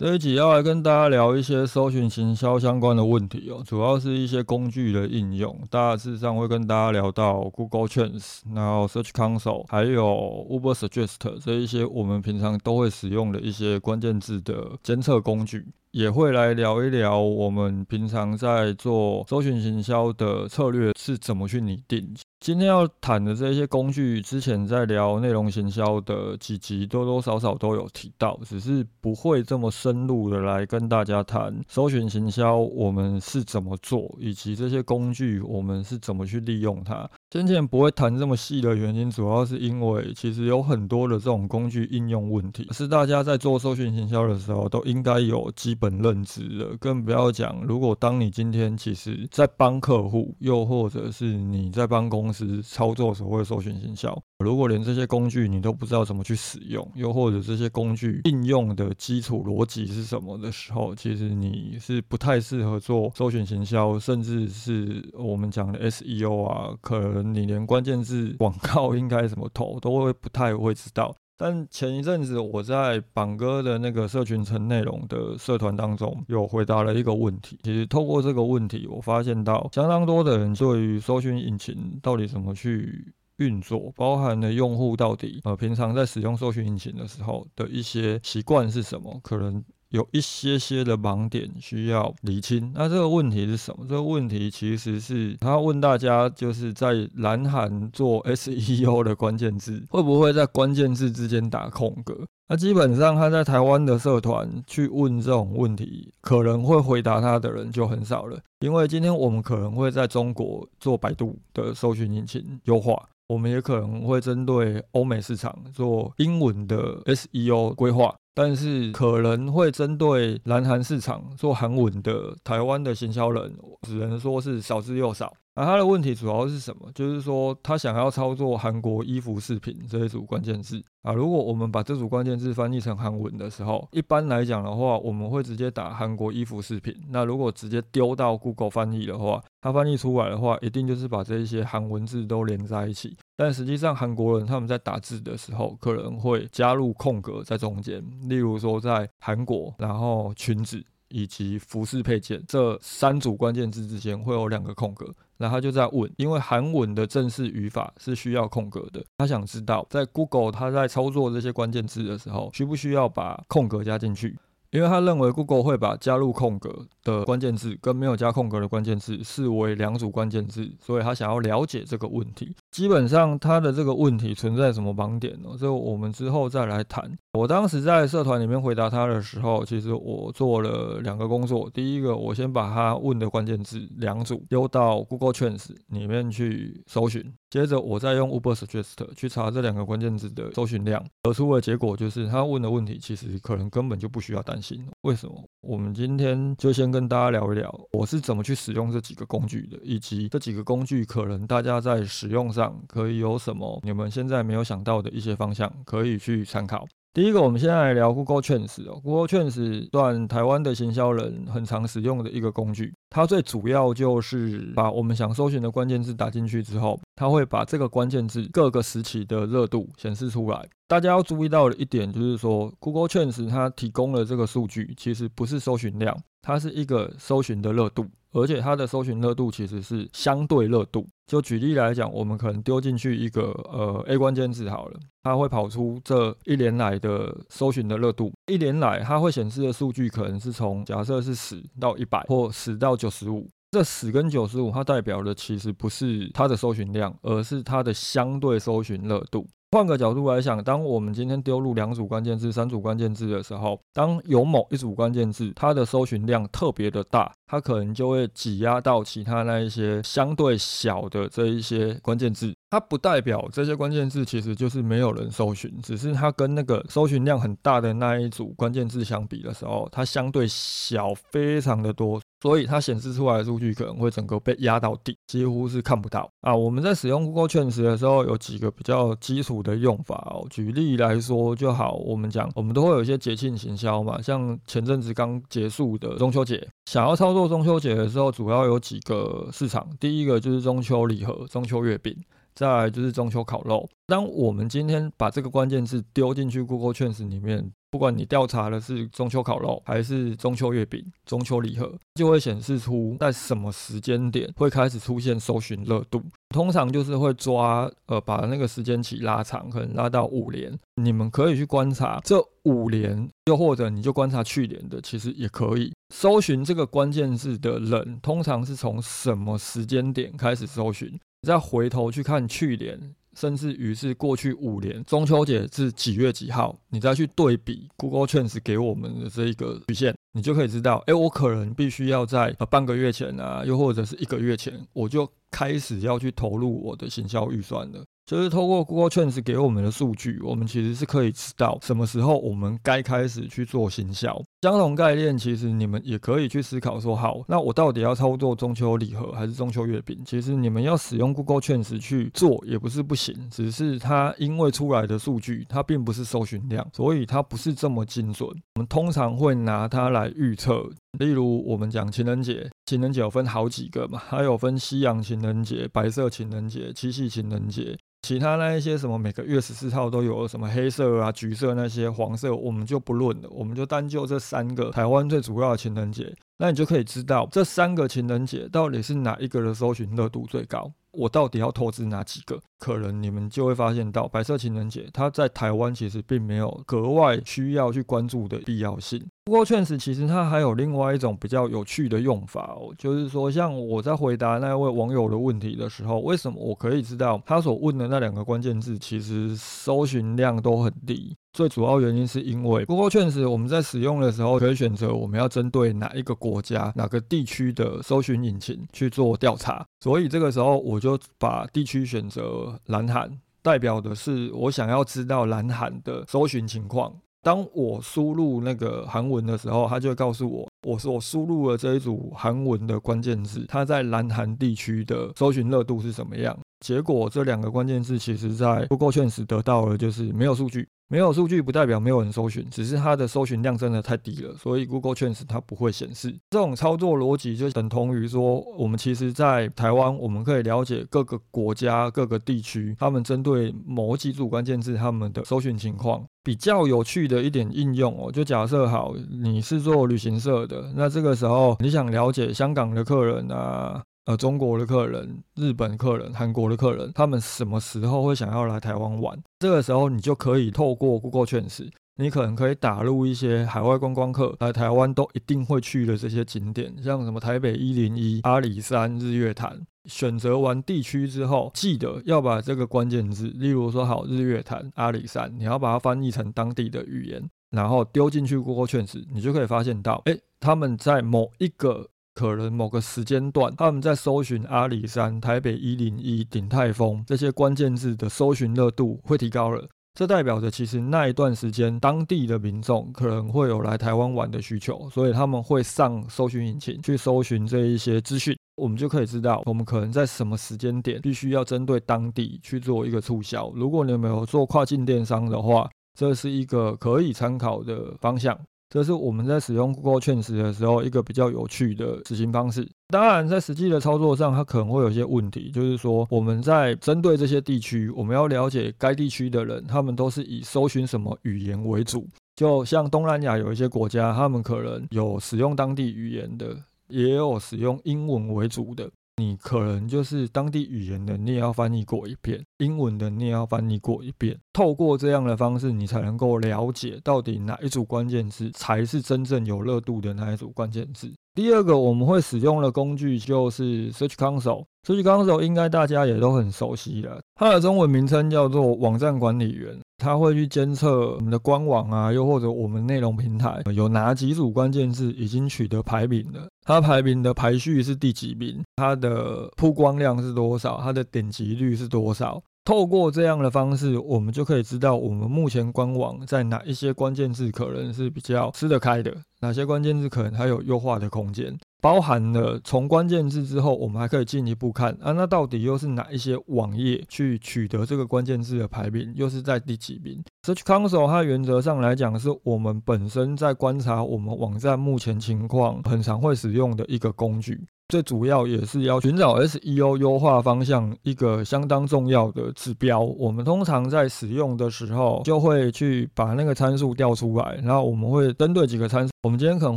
这一集要来跟大家聊一些搜寻行销相关的问题哦，主要是一些工具的应用。大致上会跟大家聊到 Google Trends，然后 Search Console，还有 Uber Suggest 这一些我们平常都会使用的一些关键字的监测工具。也会来聊一聊我们平常在做搜寻行销的策略是怎么去拟定。今天要谈的这些工具，之前在聊内容行销的几集多多少少都有提到，只是不会这么深入的来跟大家谈搜寻行销我们是怎么做，以及这些工具我们是怎么去利用它。先前不会谈这么细的原因，主要是因为其实有很多的这种工具应用问题，是大家在做搜寻行销的时候都应该有基本认知的。更不要讲，如果当你今天其实在帮客户，又或者是你在帮公司操作所谓的搜寻行销。如果连这些工具你都不知道怎么去使用，又或者这些工具应用的基础逻辑是什么的时候，其实你是不太适合做搜寻行销，甚至是我们讲的 SEO 啊，可能你连关键字广告应该怎么投都会不太会知道。但前一阵子我在榜哥的那个社群层内容的社团当中，有回答了一个问题。其实透过这个问题，我发现到相当多的人对于搜寻引擎到底怎么去。运作包含了用户到底呃平常在使用搜寻引擎的时候的一些习惯是什么？可能有一些些的盲点需要厘清。那这个问题是什么？这个问题其实是他问大家，就是在蓝韩做 SEO 的关键字，会不会在关键字之间打空格？那基本上他在台湾的社团去问这种问题，可能会回答他的人就很少了。因为今天我们可能会在中国做百度的搜寻引擎优化。我们也可能会针对欧美市场做英文的 SEO 规划，但是可能会针对南韩市场做韩文的台湾的行销人，只能说是少之又少。那他的问题主要是什么？就是说他想要操作韩国衣服饰品这一组关键字啊。如果我们把这组关键字翻译成韩文的时候，一般来讲的话，我们会直接打韩国衣服饰品。那如果直接丢到 Google 翻译的话，它翻译出来的话，一定就是把这一些韩文字都连在一起。但实际上，韩国人他们在打字的时候，可能会加入空格在中间。例如说，在韩国，然后裙子以及服饰配件这三组关键字之间会有两个空格。那他就在问，因为韩文的正式语法是需要空格的，他想知道在 Google 他在操作这些关键字的时候，需不需要把空格加进去？因为他认为 Google 会把加入空格的关键字跟没有加空格的关键字视为两组关键字，所以他想要了解这个问题。基本上他的这个问题存在什么盲点呢？这个我们之后再来谈。我当时在社团里面回答他的时候，其实我做了两个工作。第一个，我先把他问的关键字两组丢到 Google Trends 里面去搜寻。接着，我再用 Uber Suggest 去查这两个关键字的搜寻量，得出的结果就是他问的问题其实可能根本就不需要担心。为什么？我们今天就先跟大家聊一聊，我是怎么去使用这几个工具的，以及这几个工具可能大家在使用上可以有什么你们现在没有想到的一些方向可以去参考。第一个，我们先来聊 Google Trends 哦，Google Trends 算台湾的行销人很常使用的一个工具。它最主要就是把我们想搜寻的关键字打进去之后，它会把这个关键字各个时期的热度显示出来。大家要注意到的一点就是说，Google Trends 它提供了这个数据其实不是搜寻量，它是一个搜寻的热度。而且它的搜寻热度其实是相对热度。就举例来讲，我们可能丢进去一个呃 A 关键字好了，它会跑出这一年来的搜寻的热度。一年来它会显示的数据可能是从假设是十到一百或十到九十五。这十跟九十五它代表的其实不是它的搜寻量，而是它的相对搜寻热度。换个角度来想，当我们今天丢入两组关键字、三组关键字的时候，当有某一组关键字它的搜寻量特别的大，它可能就会挤压到其他那一些相对小的这一些关键字。它不代表这些关键字其实就是没有人搜寻，只是它跟那个搜寻量很大的那一组关键字相比的时候，它相对小非常的多。所以它显示出来的数据可能会整个被压到底，几乎是看不到啊。我们在使用 Google Trends 的时候，有几个比较基础的用法哦。举例来说就好，我们讲我们都会有一些节庆行销嘛，像前阵子刚结束的中秋节，想要操作中秋节的时候，主要有几个市场，第一个就是中秋礼盒、中秋月饼。再来就是中秋烤肉。当我们今天把这个关键字丢进去 Google Trends 里面，不管你调查的是中秋烤肉还是中秋月饼、中秋礼盒，就会显示出在什么时间点会开始出现搜寻热度。通常就是会抓呃把那个时间起拉长，可能拉到五年。你们可以去观察这五年，又或者你就观察去年的，其实也可以搜寻这个关键字的人，通常是从什么时间点开始搜寻。再回头去看去年，甚至于是过去五年，中秋节是几月几号？你再去对比 Google Trends 给我们的这一个曲线，你就可以知道，哎，我可能必须要在呃半个月前啊，又或者是一个月前，我就开始要去投入我的行销预算了。就是透过 Google Trends 给我们的数据，我们其实是可以知道什么时候我们该开始去做行销。相同概念，其实你们也可以去思考说，好，那我到底要操作中秋礼盒还是中秋月饼？其实你们要使用 Google Trends 去做也不是不行，只是它因为出来的数据它并不是搜寻量，所以它不是这么精准。我们通常会拿它来预测，例如我们讲情人节，情人节有分好几个嘛，还有分西洋情人节、白色情人节、七夕情人节。其他那一些什么每个月十四号都有什么黑色啊、橘色那些黄色，我们就不论了，我们就单就这三个台湾最主要的情人节，那你就可以知道这三个情人节到底是哪一个的搜寻热度最高。我到底要投资哪几个？可能你们就会发现到白色情人节，它在台湾其实并没有格外需要去关注的必要性。不过确实，其实它还有另外一种比较有趣的用法哦，就是说，像我在回答那位网友的问题的时候，为什么我可以知道他所问的那两个关键字其实搜寻量都很低？最主要原因是因为 Google Trends 我们在使用的时候，可以选择我们要针对哪一个国家、哪个地区的搜寻引擎去做调查。所以这个时候，我就把地区选择蓝韩，代表的是我想要知道蓝韩的搜寻情况。当我输入那个韩文的时候，它就会告诉我，我说我输入了这一组韩文的关键字，它在南韩地区的搜寻热度是什么样。结果这两个关键字其实在 Google Trends 得到了就是没有数据。没有数据不代表没有人搜寻，只是它的搜寻量真的太低了，所以 Google Trends 它不会显示。这种操作逻辑就等同于说，我们其实在台湾，我们可以了解各个国家、各个地区，他们针对某几组关键字他们的搜寻情况。比较有趣的一点应用哦，就假设好，你是做旅行社的，那这个时候你想了解香港的客人啊。呃，中国的客人、日本客人、韩国的客人，他们什么时候会想要来台湾玩？这个时候，你就可以透过 Google 趋势你可能可以打入一些海外观光客来台湾都一定会去的这些景点，像什么台北一零一、阿里山、日月潭。选择完地区之后，记得要把这个关键字，例如说好日月潭、阿里山，你要把它翻译成当地的语言，然后丢进去 Google 趋势你就可以发现到，哎，他们在某一个。可能某个时间段，他们在搜寻阿里山、台北一零一、顶泰丰这些关键字的搜寻热度会提高了，这代表着其实那一段时间当地的民众可能会有来台湾玩的需求，所以他们会上搜寻引擎去搜寻这一些资讯。我们就可以知道，我们可能在什么时间点必须要针对当地去做一个促销。如果你没有做跨境电商的话，这是一个可以参考的方向。这是我们在使用 Google 确实的时候一个比较有趣的执行方式。当然，在实际的操作上，它可能会有些问题，就是说我们在针对这些地区，我们要了解该地区的人，他们都是以搜寻什么语言为主。就像东南亚有一些国家，他们可能有使用当地语言的，也有使用英文为主的。你可能就是当地语言的，你也要翻译过一遍；英文的，你也要翻译过一遍。透过这样的方式，你才能够了解到底哪一组关键字才是真正有热度的那一组关键字。第二个我们会使用的工具就是 Search Console。Search Console 应该大家也都很熟悉了，它的中文名称叫做网站管理员。它会去监测我们的官网啊，又或者我们内容平台有哪几组关键字已经取得排名了，它排名的排序是第几名，它的曝光量是多少，它的点击率是多少。透过这样的方式，我们就可以知道我们目前官网在哪一些关键字可能是比较吃得开的，哪些关键字可能还有优化的空间。包含了从关键字之后，我们还可以进一步看啊，那到底又是哪一些网页去取得这个关键字的排名，又是在第几名？Search Console 它原则上来讲，是我们本身在观察我们网站目前情况，很常会使用的一个工具。最主要也是要寻找 SEO 优化方向一个相当重要的指标。我们通常在使用的时候，就会去把那个参数调出来，然后我们会针对几个参数，我们今天可能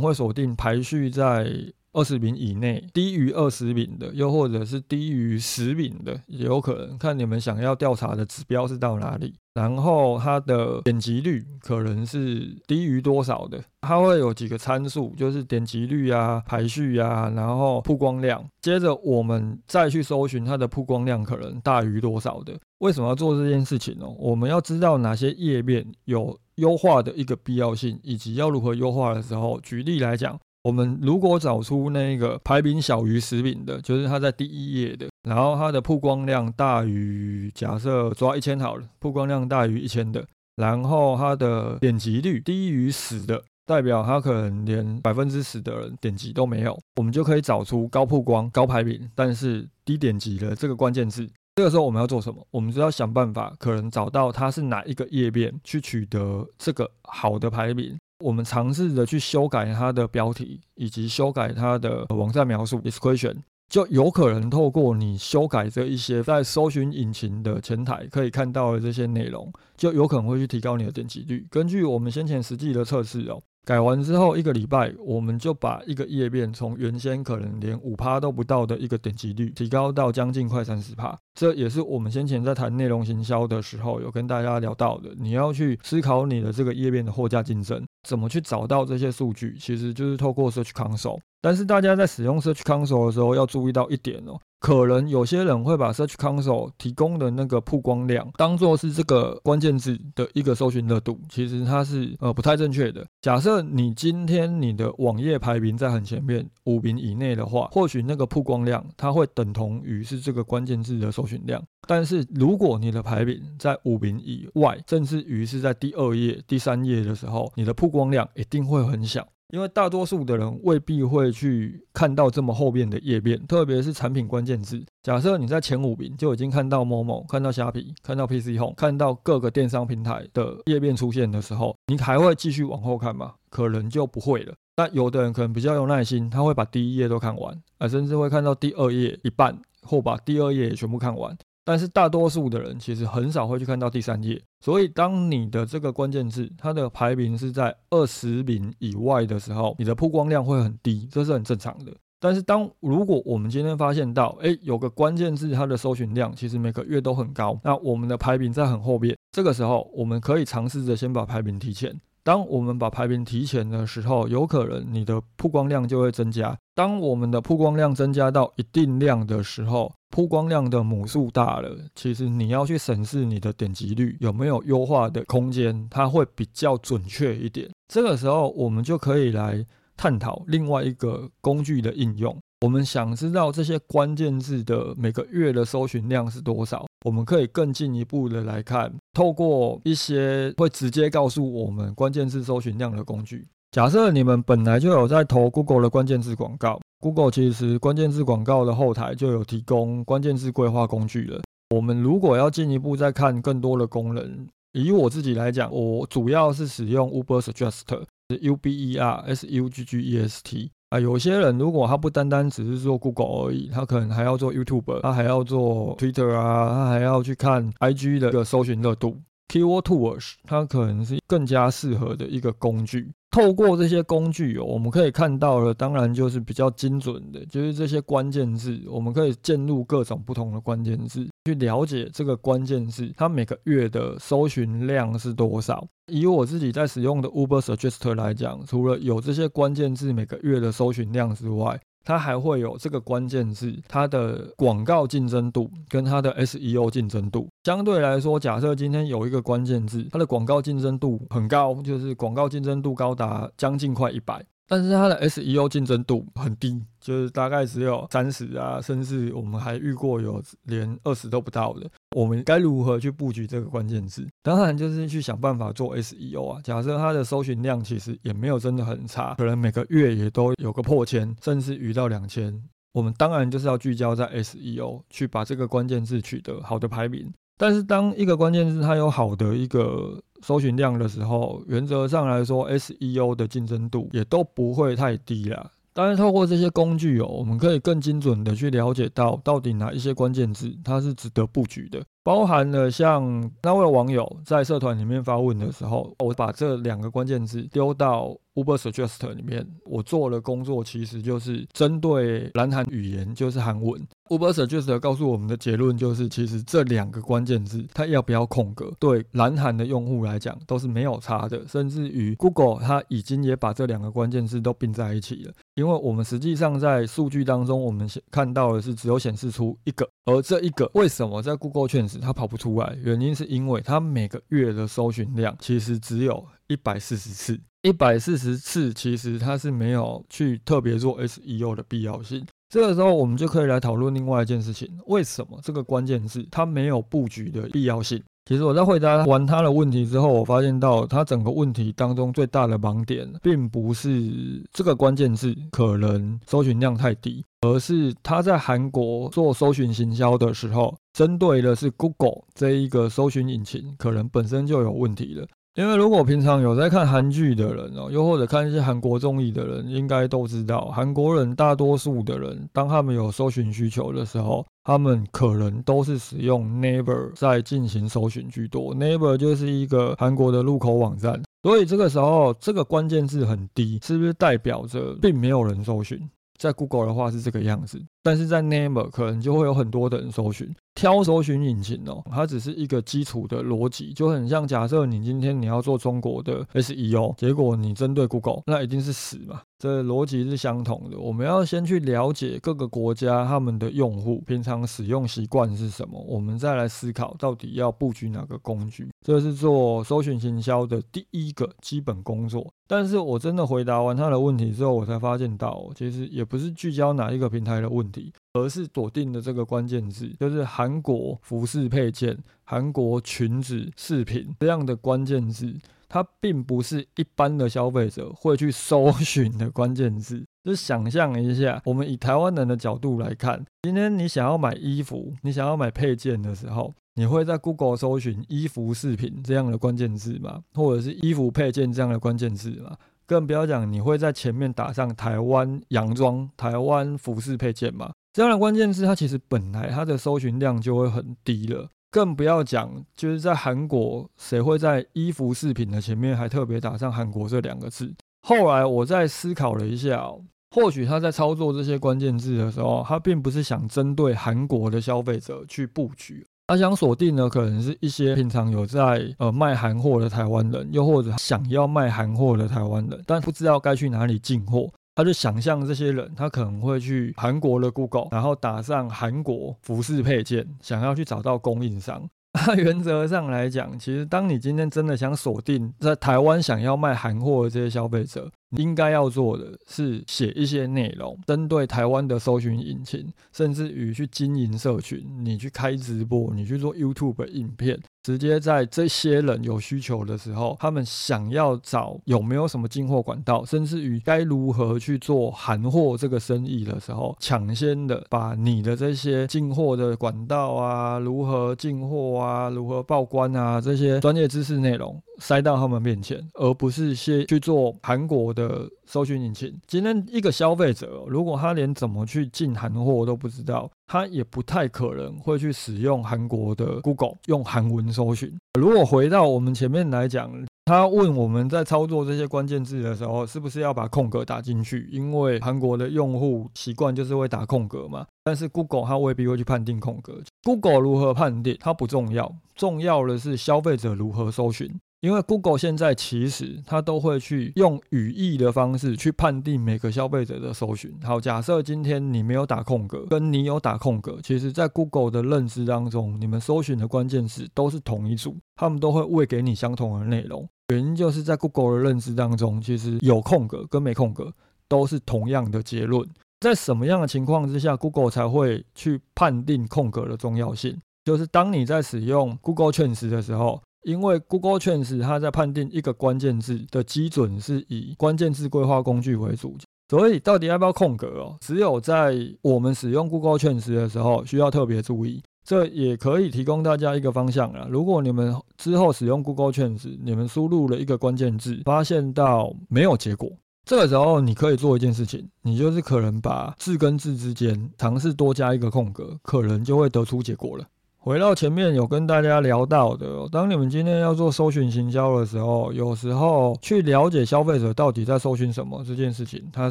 会锁定排序在。二十名以内，低于二十名的，又或者是低于十名的，也有可能看你们想要调查的指标是到哪里。然后它的点击率可能是低于多少的，它会有几个参数，就是点击率啊、排序啊，然后曝光量。接着我们再去搜寻它的曝光量可能大于多少的。为什么要做这件事情呢？我们要知道哪些页面有优化的一个必要性，以及要如何优化的时候。举例来讲。我们如果找出那个排名小于十名的，就是它在第一页的，然后它的曝光量大于假设抓一千好了，曝光量大于一千的，然后它的点击率低于十的，代表它可能连百分之十的人点击都没有，我们就可以找出高曝光、高排名，但是低点击的这个关键字。这个时候我们要做什么？我们就要想办法，可能找到它是哪一个页面去取得这个好的排名。我们尝试着去修改它的标题，以及修改它的网站描述 description，就有可能透过你修改这一些在搜寻引擎的前台可以看到的这些内容，就有可能会去提高你的点击率。根据我们先前实际的测试哦。改完之后一个礼拜，我们就把一个页面从原先可能连五趴都不到的一个点击率，提高到将近快三十趴。这也是我们先前在谈内容行销的时候有跟大家聊到的。你要去思考你的这个页面的货架竞争，怎么去找到这些数据，其实就是透过 Search Console。但是大家在使用 Search Console 的时候要注意到一点哦。可能有些人会把 Search Console 提供的那个曝光量当做是这个关键字的一个搜寻热度，其实它是呃不太正确的。假设你今天你的网页排名在很前面五名以内的话，或许那个曝光量它会等同于是这个关键字的搜寻量。但是如果你的排名在五名以外，甚至于是在第二页、第三页的时候，你的曝光量一定会很小。因为大多数的人未必会去看到这么后面的页面，特别是产品关键字。假设你在前五名就已经看到某某、看到虾皮、看到 PC Home、看到各个电商平台的页面出现的时候，你还会继续往后看吗？可能就不会了。但有的人可能比较有耐心，他会把第一页都看完，啊，甚至会看到第二页一半，或把第二页全部看完。但是大多数的人其实很少会去看到第三页，所以当你的这个关键字它的排名是在二十名以外的时候，你的曝光量会很低，这是很正常的。但是当如果我们今天发现到，哎，有个关键字它的搜寻量其实每个月都很高，那我们的排名在很后面，这个时候我们可以尝试着先把排名提前。当我们把排名提前的时候，有可能你的曝光量就会增加。当我们的曝光量增加到一定量的时候，曝光量的母数大了，其实你要去审视你的点击率有没有优化的空间，它会比较准确一点。这个时候，我们就可以来探讨另外一个工具的应用。我们想知道这些关键字的每个月的搜寻量是多少，我们可以更进一步的来看，透过一些会直接告诉我们关键字搜寻量的工具。假设你们本来就有在投 Google 的关键字广告，Google 其实关键字广告的后台就有提供关键字规划工具了。我们如果要进一步再看更多的功能，以我自己来讲，我主要是使用 Uber Suggest，是 U B E R S U G G E S T。啊，有些人如果他不单单只是做 Google 而已，他可能还要做 YouTube，他还要做 Twitter 啊，他还要去看 IG 的一个搜寻热度。Keyword Tools 它可能是更加适合的一个工具。透过这些工具哦，我们可以看到了，当然就是比较精准的，就是这些关键字，我们可以进入各种不同的关键字，去了解这个关键字它每个月的搜寻量是多少。以我自己在使用的 Uber Suggest 来讲，除了有这些关键字每个月的搜寻量之外，它还会有这个关键字，它的广告竞争度跟它的 SEO 竞争度。相对来说，假设今天有一个关键字，它的广告竞争度很高，就是广告竞争度高达将近快一百。但是它的 SEO 竞争度很低，就是大概只有三十啊，甚至我们还遇过有连二十都不到的。我们该如何去布局这个关键字？当然就是去想办法做 SEO 啊。假设它的搜寻量其实也没有真的很差，可能每个月也都有个破千，甚至逾到两千。我们当然就是要聚焦在 SEO，去把这个关键字取得好的排名。但是当一个关键字它有好的一个搜寻量的时候，原则上来说，SEO 的竞争度也都不会太低啦。当然，透过这些工具哦，我们可以更精准的去了解到到底哪一些关键字它是值得布局的，包含了像那位网友在社团里面发问的时候，我把这两个关键字丢到。Uber Suggest 里面，我做的工作其实就是针对蓝韩语言，就是韩文。Uber Suggest 告诉我们的结论就是，其实这两个关键字它要不要空格，对蓝韩的用户来讲都是没有差的。甚至于 Google 它已经也把这两个关键字都并在一起了，因为我们实际上在数据当中，我们看到的是只有显示出一个，而这一个为什么在 Google 确实它跑不出来？原因是因为它每个月的搜寻量其实只有一百四十次。一百四十次，其实它是没有去特别做 SEO 的必要性。这个时候，我们就可以来讨论另外一件事情：为什么这个关键字它没有布局的必要性？其实我在回答完他的问题之后，我发现到他整个问题当中最大的盲点，并不是这个关键字可能搜寻量太低，而是他在韩国做搜寻行销的时候，针对的是 Google 这一个搜寻引擎，可能本身就有问题了。因为如果平常有在看韩剧的人哦，又或者看一些韩国综艺的人，应该都知道，韩国人大多数的人，当他们有搜寻需求的时候，他们可能都是使用 Naver 在进行搜寻居多。Naver 就是一个韩国的入口网站，所以这个时候这个关键字很低，是不是代表着并没有人搜寻？在 Google 的话是这个样子，但是在 Name 可能就会有很多的人搜寻。挑搜寻引擎哦，它只是一个基础的逻辑，就很像假设你今天你要做中国的 SEO，结果你针对 Google，那一定是死嘛。这逻辑是相同的。我们要先去了解各个国家他们的用户平常使用习惯是什么，我们再来思考到底要布局哪个工具。这是做搜寻行销的第一个基本工作。但是我真的回答完他的问题之后，我才发现到，其实也不是聚焦哪一个平台的问题。而是锁定的这个关键字，就是韩国服饰配件、韩国裙子饰品这样的关键字，它并不是一般的消费者会去搜寻的关键字。就想象一下，我们以台湾人的角度来看，今天你想要买衣服，你想要买配件的时候，你会在 Google 搜寻衣服饰品这样的关键字吗？或者是衣服配件这样的关键字吗？更不要讲你会在前面打上台湾洋装、台湾服饰配件吗？这样的关键字，它其实本来它的搜寻量就会很低了，更不要讲就是在韩国，谁会在衣服饰品的前面还特别打上韩国这两个字？后来我在思考了一下，或许他在操作这些关键字的时候，他并不是想针对韩国的消费者去布局，他想锁定的可能是一些平常有在呃卖韩货的台湾人，又或者想要卖韩货的台湾人，但不知道该去哪里进货。他就想象这些人，他可能会去韩国的 Google，然后打上韩国服饰配件，想要去找到供应商。那原则上来讲，其实当你今天真的想锁定在台湾想要卖韩货的这些消费者，应该要做的是写一些内容，针对台湾的搜寻引擎，甚至于去经营社群，你去开直播，你去做 YouTube 影片。直接在这些人有需求的时候，他们想要找有没有什么进货管道，甚至于该如何去做韩货这个生意的时候，抢先的把你的这些进货的管道啊，如何进货啊，如何报关啊，这些专业知识内容塞到他们面前，而不是先去做韩国的。搜寻引擎，今天一个消费者，如果他连怎么去进韩货都不知道，他也不太可能会去使用韩国的 Google 用韩文搜寻。如果回到我们前面来讲，他问我们在操作这些关键字的时候，是不是要把空格打进去？因为韩国的用户习惯就是会打空格嘛。但是 Google 它未必会去判定空格。Google 如何判定它不重要，重要的是消费者如何搜寻。因为 Google 现在其实它都会去用语义的方式去判定每个消费者的搜寻。好，假设今天你没有打空格，跟你有打空格，其实在 Google 的认知当中，你们搜寻的关键词都是同一组，他们都会喂给你相同的内容。原因就是在 Google 的认知当中，其实有空格跟没空格都是同样的结论。在什么样的情况之下，Google 才会去判定空格的重要性？就是当你在使用 Google Trends 的时候，因为 Google Trends 它在判定一个关键字的基准是以关键字规划工具为主，所以到底要不要空格哦？只有在我们使用 Google Trends 的时候需要特别注意。这也可以提供大家一个方向啊。如果你们之后使用 Google Trends，你们输入了一个关键字，发现到没有结果，这个时候你可以做一件事情，你就是可能把字跟字之间尝试多加一个空格，可能就会得出结果了。回到前面有跟大家聊到的，当你们今天要做搜寻行销的时候，有时候去了解消费者到底在搜寻什么这件事情，它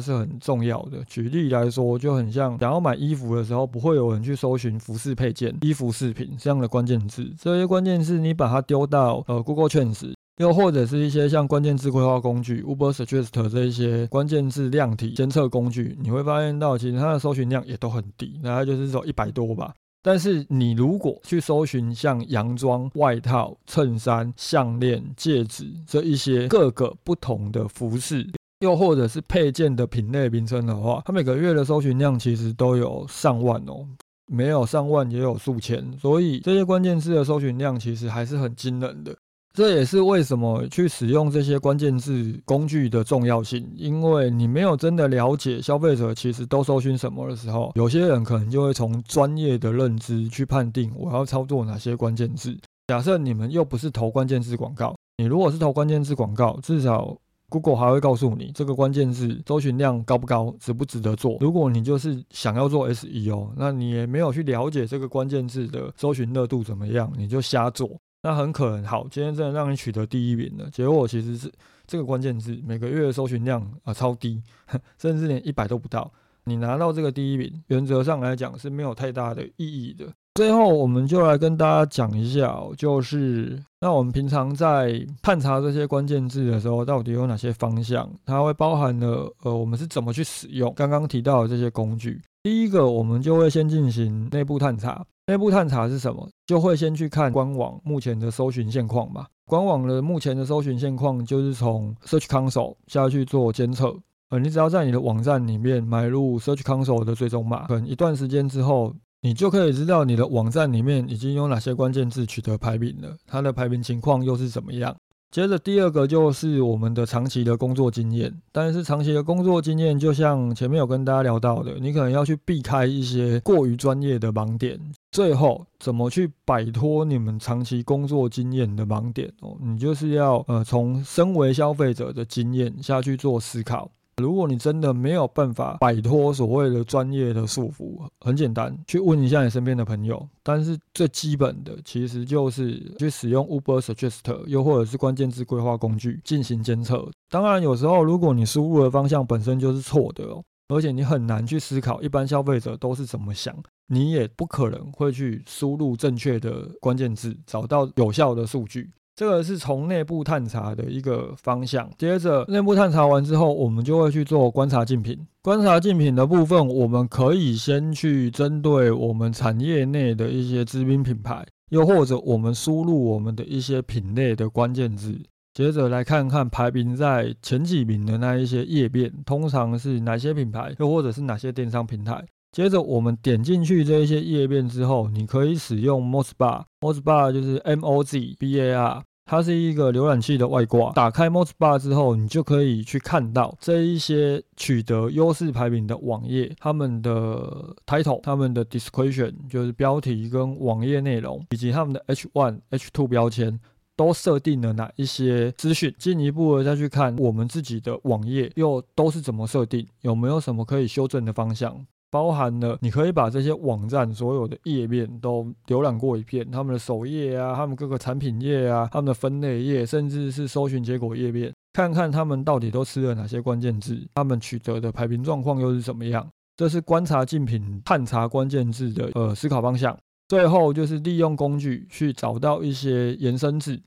是很重要的。举例来说，就很像想要买衣服的时候，不会有人去搜寻服饰配件、衣服饰品这样的关键字。这些关键字你把它丢到呃 Google Trends，又或者是一些像关键字规划工具 Uber Suggest 这一些关键字量体监测工具，你会发现到其实它的搜寻量也都很低，大概就是说一百多吧。但是你如果去搜寻像洋装、外套、衬衫、项链、戒指这一些各个不同的服饰，又或者是配件的品类名称的话，它每个月的搜寻量其实都有上万哦，没有上万也有数千，所以这些关键字的搜寻量其实还是很惊人的。这也是为什么去使用这些关键字工具的重要性，因为你没有真的了解消费者其实都搜寻什么的时候，有些人可能就会从专业的认知去判定我要操作哪些关键字。假设你们又不是投关键字广告，你如果是投关键字广告，至少 Google 还会告诉你这个关键字搜寻量高不高，值不值得做。如果你就是想要做 SEO，那你也没有去了解这个关键字的搜寻热度怎么样，你就瞎做。那很可能好，今天真的让你取得第一名了，结果其实是这个关键字每个月的搜寻量啊超低，甚至连一百都不到。你拿到这个第一名，原则上来讲是没有太大的意义的。最后，我们就来跟大家讲一下，就是那我们平常在探查这些关键字的时候，到底有哪些方向？它会包含了呃，我们是怎么去使用刚刚提到的这些工具。第一个，我们就会先进行内部探查。内部探查是什么？就会先去看官网目前的搜寻现况嘛。官网的目前的搜寻现况就是从 Search Console 下去做监测。呃，你只要在你的网站里面买入 Search Console 的追踪码，可能一段时间之后，你就可以知道你的网站里面已经有哪些关键字取得排名了，它的排名情况又是怎么样。接着第二个就是我们的长期的工作经验，但是长期的工作经验，就像前面有跟大家聊到的，你可能要去避开一些过于专业的盲点。最后，怎么去摆脱你们长期工作经验的盲点哦？你就是要呃，从身为消费者的经验下去做思考。如果你真的没有办法摆脱所谓的专业的束缚，很简单，去问一下你身边的朋友。但是最基本的其实就是去使用 Uber Suggest，又或者是关键字规划工具进行监测。当然，有时候如果你输入的方向本身就是错的哦，而且你很难去思考一般消费者都是怎么想，你也不可能会去输入正确的关键字，找到有效的数据。这个是从内部探查的一个方向。接着内部探查完之后，我们就会去做观察竞品。观察竞品的部分，我们可以先去针对我们产业内的一些知名品牌，又或者我们输入我们的一些品类的关键字，接着来看看排名在前几名的那一些页面，通常是哪些品牌，又或者是哪些电商平台。接着我们点进去这一些页面之后，你可以使用 Mozbar，Mozbar 就是 M O Z B A R，它是一个浏览器的外挂。打开 Mozbar 之后，你就可以去看到这一些取得优势排名的网页，他们的 title、他们的 description 就是标题跟网页内容，以及他们的 H1、H2 标签都设定了哪一些资讯。进一步的再去看我们自己的网页又都是怎么设定，有没有什么可以修正的方向。包含了你可以把这些网站所有的页面都浏览过一遍，他们的首页啊，他们各个产品页啊，他们的分类页，甚至是搜寻结果页面，看看他们到底都吃了哪些关键字，他们取得的排名状况又是怎么样。这是观察竞品、探查关键字的呃思考方向。最后就是利用工具去找到一些延伸字，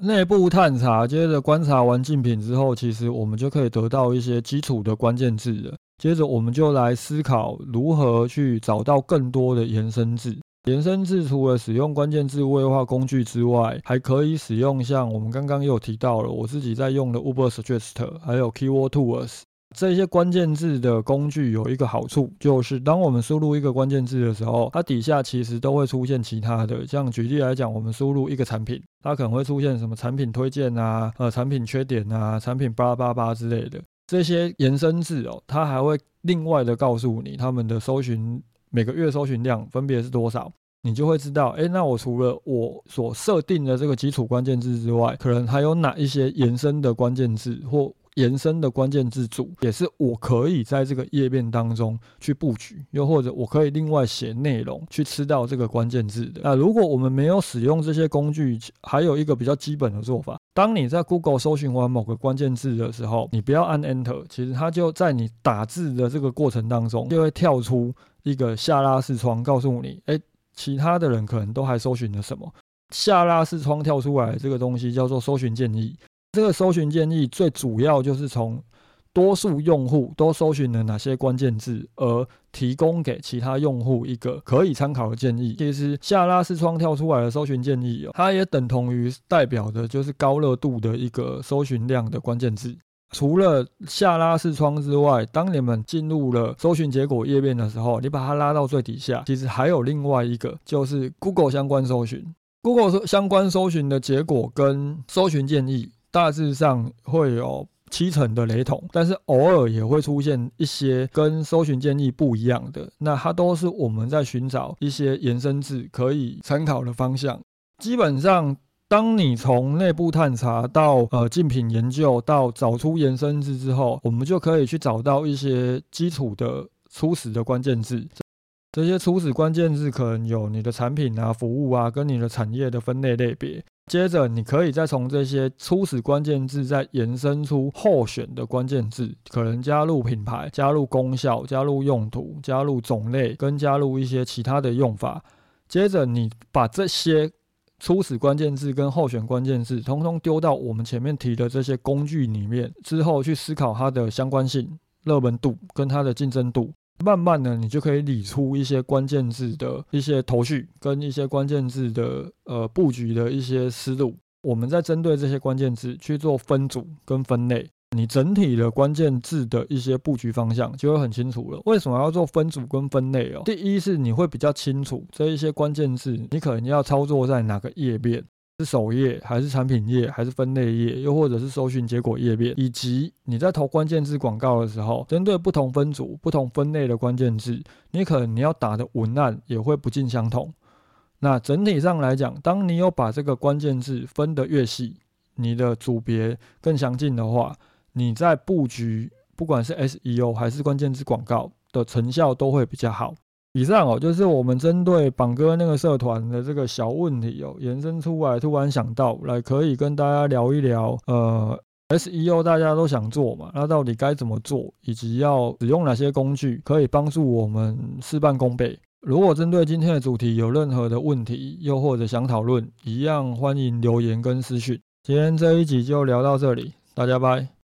内部探查，接着观察完竞品之后，其实我们就可以得到一些基础的关键字了。接着我们就来思考如何去找到更多的延伸字。延伸字除了使用关键字位化工具之外，还可以使用像我们刚刚有提到了，我自己在用的 Ubersuggest，还有 Keyword Tools 这些关键字的工具有一个好处，就是当我们输入一个关键字的时候，它底下其实都会出现其他的。像举例来讲，我们输入一个产品，它可能会出现什么产品推荐啊、呃产品缺点啊、产品八八八之类的这些延伸字哦，它还会另外的告诉你他们的搜寻。每个月搜寻量分别是多少，你就会知道，哎，那我除了我所设定的这个基础关键字之外，可能还有哪一些延伸的关键字或延伸的关键字组，也是我可以在这个页面当中去布局，又或者我可以另外写内容去吃到这个关键字的。那如果我们没有使用这些工具，还有一个比较基本的做法，当你在 Google 搜寻完某个关键字的时候，你不要按 Enter，其实它就在你打字的这个过程当中就会跳出。一个下拉视窗告诉你，哎，其他的人可能都还搜寻了什么？下拉视窗跳出来这个东西叫做搜寻建议。这个搜寻建议最主要就是从多数用户都搜寻了哪些关键字，而提供给其他用户一个可以参考的建议。其实下拉视窗跳出来的搜寻建议，它也等同于代表的就是高热度的一个搜寻量的关键字。除了下拉视窗之外，当你们进入了搜寻结果页面的时候，你把它拉到最底下，其实还有另外一个，就是 Google 相关搜寻。Google 相关搜寻的结果跟搜寻建议大致上会有七成的雷同，但是偶尔也会出现一些跟搜寻建议不一样的。那它都是我们在寻找一些延伸字可以参考的方向。基本上。当你从内部探查到呃竞品研究到找出延伸字之后，我们就可以去找到一些基础的初始的关键字。这些初始关键字可能有你的产品啊、服务啊，跟你的产业的分类类别。接着，你可以再从这些初始关键字再延伸出候选的关键字，可能加入品牌、加入功效、加入用途、加入种类，跟加入一些其他的用法。接着，你把这些。初始关键字跟候选关键字，通通丢到我们前面提的这些工具里面之后，去思考它的相关性、热门度跟它的竞争度。慢慢的，你就可以理出一些关键字的一些头绪，跟一些关键字的呃布局的一些思路。我们在针对这些关键字去做分组跟分类。你整体的关键字的一些布局方向就会很清楚了。为什么要做分组跟分类哦？第一是你会比较清楚这一些关键字，你可能要操作在哪个页面，是首页还是产品页还是分类页，又或者是搜寻结果页面，以及你在投关键字广告的时候，针对不同分组、不同分类的关键字，你可能你要打的文案也会不尽相同。那整体上来讲，当你有把这个关键字分得越细，你的组别更详尽的话。你在布局，不管是 SEO 还是关键字广告的成效都会比较好。以上哦，就是我们针对榜哥那个社团的这个小问题哦，延伸出来，突然想到来可以跟大家聊一聊。呃，SEO 大家都想做嘛，那到底该怎么做，以及要使用哪些工具可以帮助我们事半功倍？如果针对今天的主题有任何的问题，又或者想讨论，一样欢迎留言跟私讯。今天这一集就聊到这里，大家拜。